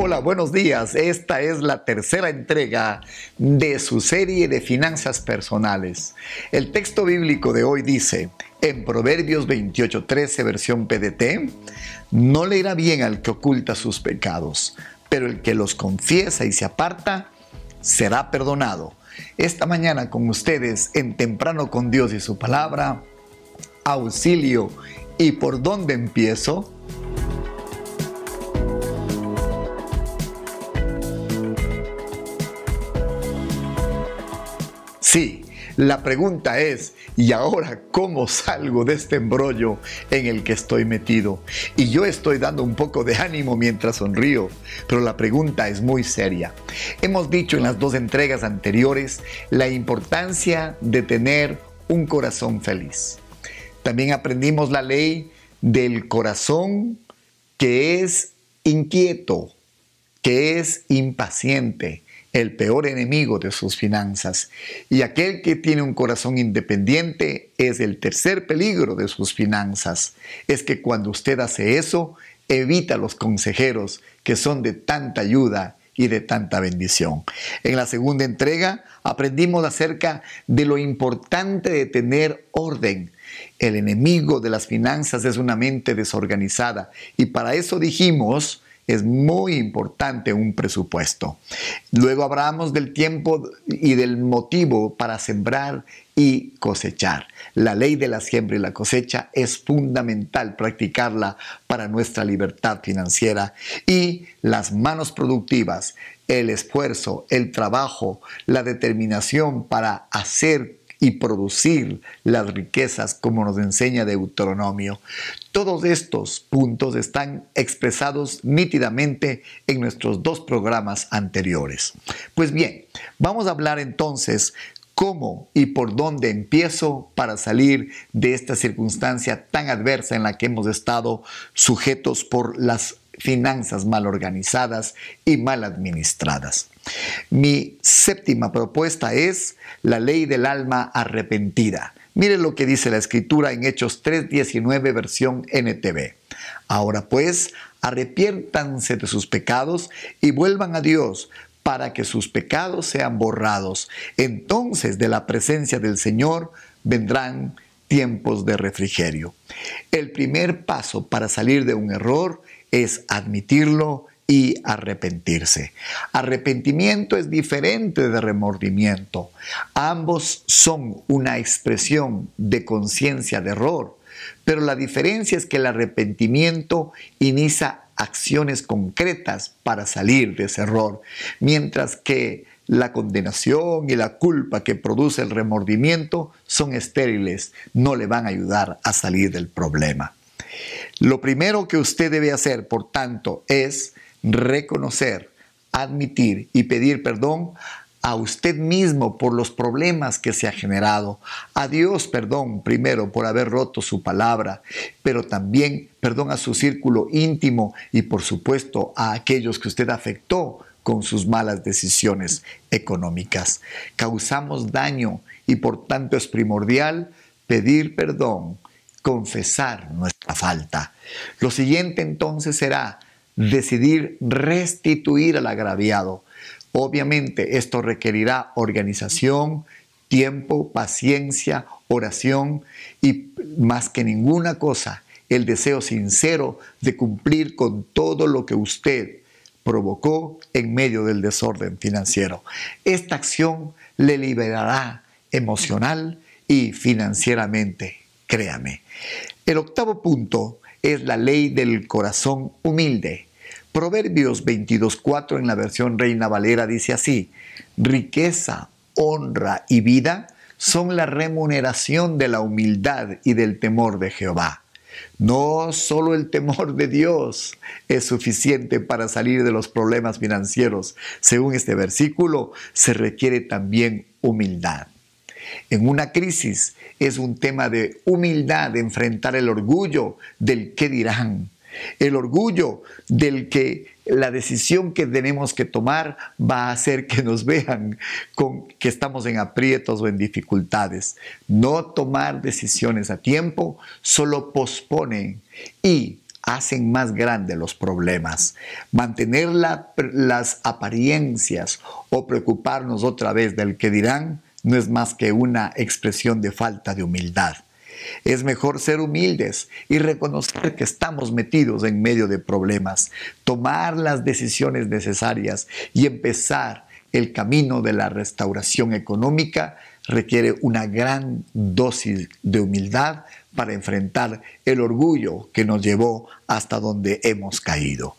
Hola, buenos días. Esta es la tercera entrega de su serie de finanzas personales. El texto bíblico de hoy dice, en Proverbios 28:13, versión PDT, no le irá bien al que oculta sus pecados, pero el que los confiesa y se aparta será perdonado. Esta mañana con ustedes en Temprano con Dios y su palabra, auxilio. ¿Y por dónde empiezo? Sí, la pregunta es, ¿y ahora cómo salgo de este embrollo en el que estoy metido? Y yo estoy dando un poco de ánimo mientras sonrío, pero la pregunta es muy seria. Hemos dicho en las dos entregas anteriores la importancia de tener un corazón feliz. También aprendimos la ley del corazón que es inquieto, que es impaciente, el peor enemigo de sus finanzas. Y aquel que tiene un corazón independiente es el tercer peligro de sus finanzas. Es que cuando usted hace eso, evita los consejeros que son de tanta ayuda y de tanta bendición. En la segunda entrega aprendimos acerca de lo importante de tener orden. El enemigo de las finanzas es una mente desorganizada y para eso dijimos es muy importante un presupuesto. Luego hablamos del tiempo y del motivo para sembrar y cosechar. La ley de la siembra y la cosecha es fundamental practicarla para nuestra libertad financiera y las manos productivas, el esfuerzo, el trabajo, la determinación para hacer y producir las riquezas como nos enseña Deuteronomio. Todos estos puntos están expresados nítidamente en nuestros dos programas anteriores. Pues bien, vamos a hablar entonces cómo y por dónde empiezo para salir de esta circunstancia tan adversa en la que hemos estado sujetos por las finanzas mal organizadas y mal administradas. Mi séptima propuesta es la ley del alma arrepentida. Mire lo que dice la escritura en Hechos 3.19 versión NTV. Ahora pues, arrepiéntanse de sus pecados y vuelvan a Dios para que sus pecados sean borrados. Entonces de la presencia del Señor vendrán tiempos de refrigerio. El primer paso para salir de un error es admitirlo y arrepentirse. Arrepentimiento es diferente de remordimiento. Ambos son una expresión de conciencia de error, pero la diferencia es que el arrepentimiento inicia acciones concretas para salir de ese error, mientras que la condenación y la culpa que produce el remordimiento son estériles, no le van a ayudar a salir del problema. Lo primero que usted debe hacer, por tanto, es reconocer, admitir y pedir perdón a usted mismo por los problemas que se ha generado. A Dios perdón primero por haber roto su palabra, pero también perdón a su círculo íntimo y por supuesto a aquellos que usted afectó con sus malas decisiones económicas. Causamos daño y por tanto es primordial pedir perdón, confesar nuestra falta. Lo siguiente entonces será decidir restituir al agraviado. Obviamente esto requerirá organización, tiempo, paciencia, oración y más que ninguna cosa, el deseo sincero de cumplir con todo lo que usted provocó en medio del desorden financiero. Esta acción le liberará emocional y financieramente, créame. El octavo punto es la ley del corazón humilde. Proverbios 22.4 en la versión Reina Valera dice así, riqueza, honra y vida son la remuneración de la humildad y del temor de Jehová. No solo el temor de Dios es suficiente para salir de los problemas financieros. Según este versículo, se requiere también humildad. En una crisis es un tema de humildad enfrentar el orgullo del qué dirán, el orgullo del que la decisión que tenemos que tomar va a hacer que nos vean con que estamos en aprietos o en dificultades. No tomar decisiones a tiempo solo pospone y hacen más grandes los problemas. Mantener las apariencias o preocuparnos otra vez del que dirán no es más que una expresión de falta de humildad. Es mejor ser humildes y reconocer que estamos metidos en medio de problemas, tomar las decisiones necesarias y empezar el camino de la restauración económica requiere una gran dosis de humildad para enfrentar el orgullo que nos llevó hasta donde hemos caído.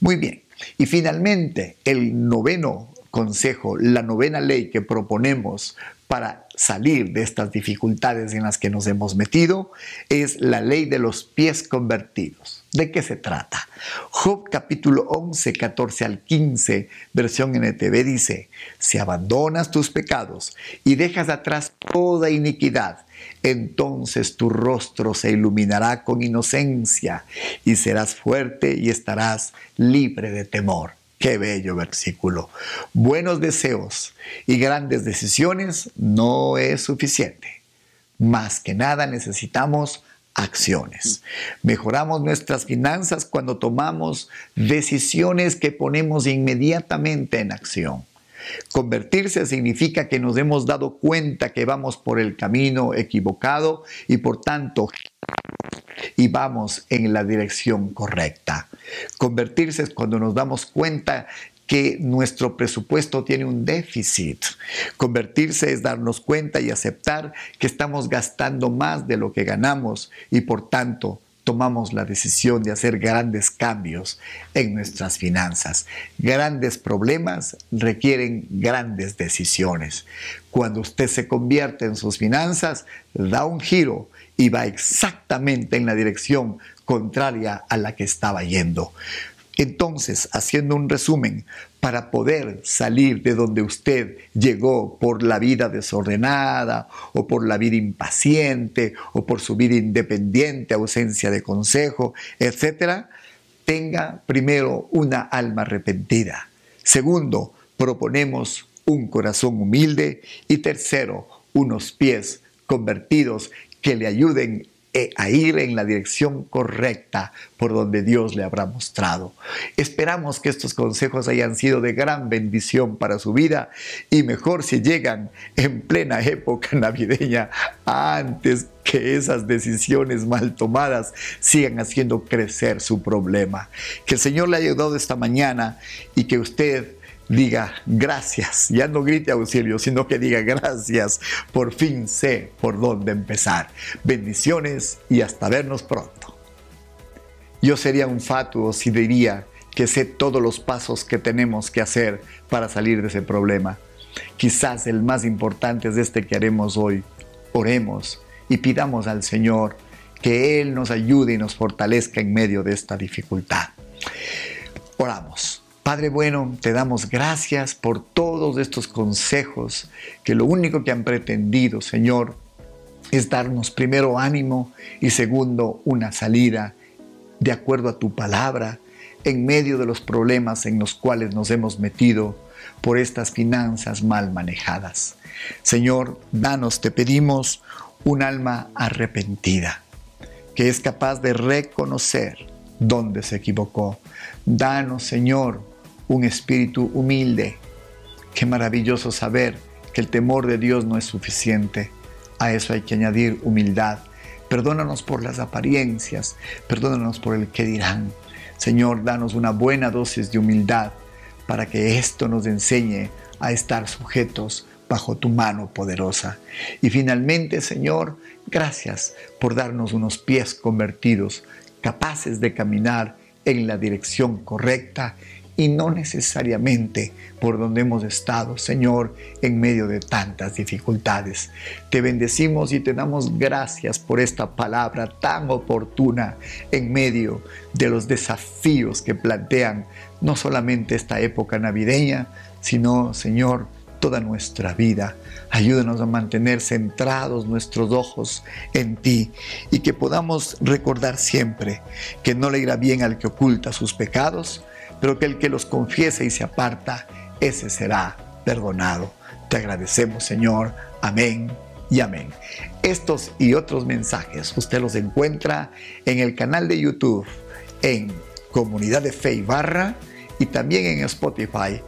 Muy bien. Y finalmente, el noveno consejo, la novena ley que proponemos para salir de estas dificultades en las que nos hemos metido es la ley de los pies convertidos. ¿De qué se trata? Job capítulo 11, 14 al 15, versión NTV dice, si abandonas tus pecados y dejas atrás toda iniquidad, entonces tu rostro se iluminará con inocencia y serás fuerte y estarás libre de temor. Qué bello versículo. Buenos deseos y grandes decisiones no es suficiente. Más que nada necesitamos acciones. Mejoramos nuestras finanzas cuando tomamos decisiones que ponemos inmediatamente en acción. Convertirse significa que nos hemos dado cuenta que vamos por el camino equivocado y por tanto y vamos en la dirección correcta. Convertirse es cuando nos damos cuenta que nuestro presupuesto tiene un déficit. Convertirse es darnos cuenta y aceptar que estamos gastando más de lo que ganamos y por tanto tomamos la decisión de hacer grandes cambios en nuestras finanzas. Grandes problemas requieren grandes decisiones. Cuando usted se convierte en sus finanzas, da un giro y va exactamente en la dirección contraria a la que estaba yendo. Entonces, haciendo un resumen, para poder salir de donde usted llegó por la vida desordenada o por la vida impaciente o por su vida independiente, ausencia de consejo, etc., tenga primero una alma arrepentida. Segundo, proponemos un corazón humilde y tercero, unos pies convertidos que le ayuden e a ir en la dirección correcta por donde Dios le habrá mostrado. Esperamos que estos consejos hayan sido de gran bendición para su vida y mejor si llegan en plena época navideña antes que esas decisiones mal tomadas sigan haciendo crecer su problema. Que el Señor le haya ayudado esta mañana y que usted diga gracias, ya no grite auxilio, sino que diga gracias, por fin sé por dónde empezar. Bendiciones y hasta vernos pronto. Yo sería un fatuo si diría que sé todos los pasos que tenemos que hacer para salir de ese problema. Quizás el más importante es este que haremos hoy. Oremos y pidamos al Señor que Él nos ayude y nos fortalezca en medio de esta dificultad. Oramos. Padre bueno, te damos gracias por todos estos consejos que lo único que han pretendido, Señor, es darnos primero ánimo y segundo una salida de acuerdo a tu palabra en medio de los problemas en los cuales nos hemos metido por estas finanzas mal manejadas. Señor, danos, te pedimos, un alma arrepentida, que es capaz de reconocer dónde se equivocó. Danos, Señor, un espíritu humilde. Qué maravilloso saber que el temor de Dios no es suficiente. A eso hay que añadir humildad. Perdónanos por las apariencias, perdónanos por el que dirán. Señor, danos una buena dosis de humildad para que esto nos enseñe a estar sujetos bajo tu mano poderosa. Y finalmente, Señor, gracias por darnos unos pies convertidos, capaces de caminar en la dirección correcta y no necesariamente por donde hemos estado, Señor, en medio de tantas dificultades. Te bendecimos y te damos gracias por esta palabra tan oportuna en medio de los desafíos que plantean no solamente esta época navideña, sino, Señor, toda nuestra vida. Ayúdanos a mantener centrados nuestros ojos en ti y que podamos recordar siempre que no le irá bien al que oculta sus pecados, pero que el que los confiese y se aparta, ese será perdonado. Te agradecemos, Señor. Amén y amén. Estos y otros mensajes usted los encuentra en el canal de YouTube en Comunidad de Fe y Barra y también en Spotify.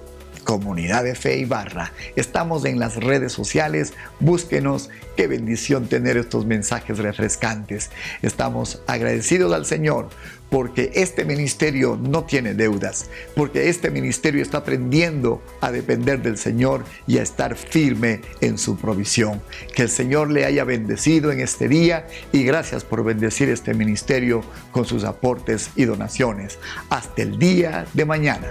Comunidad de Fe y Barra. Estamos en las redes sociales, búsquenos. Qué bendición tener estos mensajes refrescantes. Estamos agradecidos al Señor porque este ministerio no tiene deudas, porque este ministerio está aprendiendo a depender del Señor y a estar firme en su provisión. Que el Señor le haya bendecido en este día y gracias por bendecir este ministerio con sus aportes y donaciones. Hasta el día de mañana.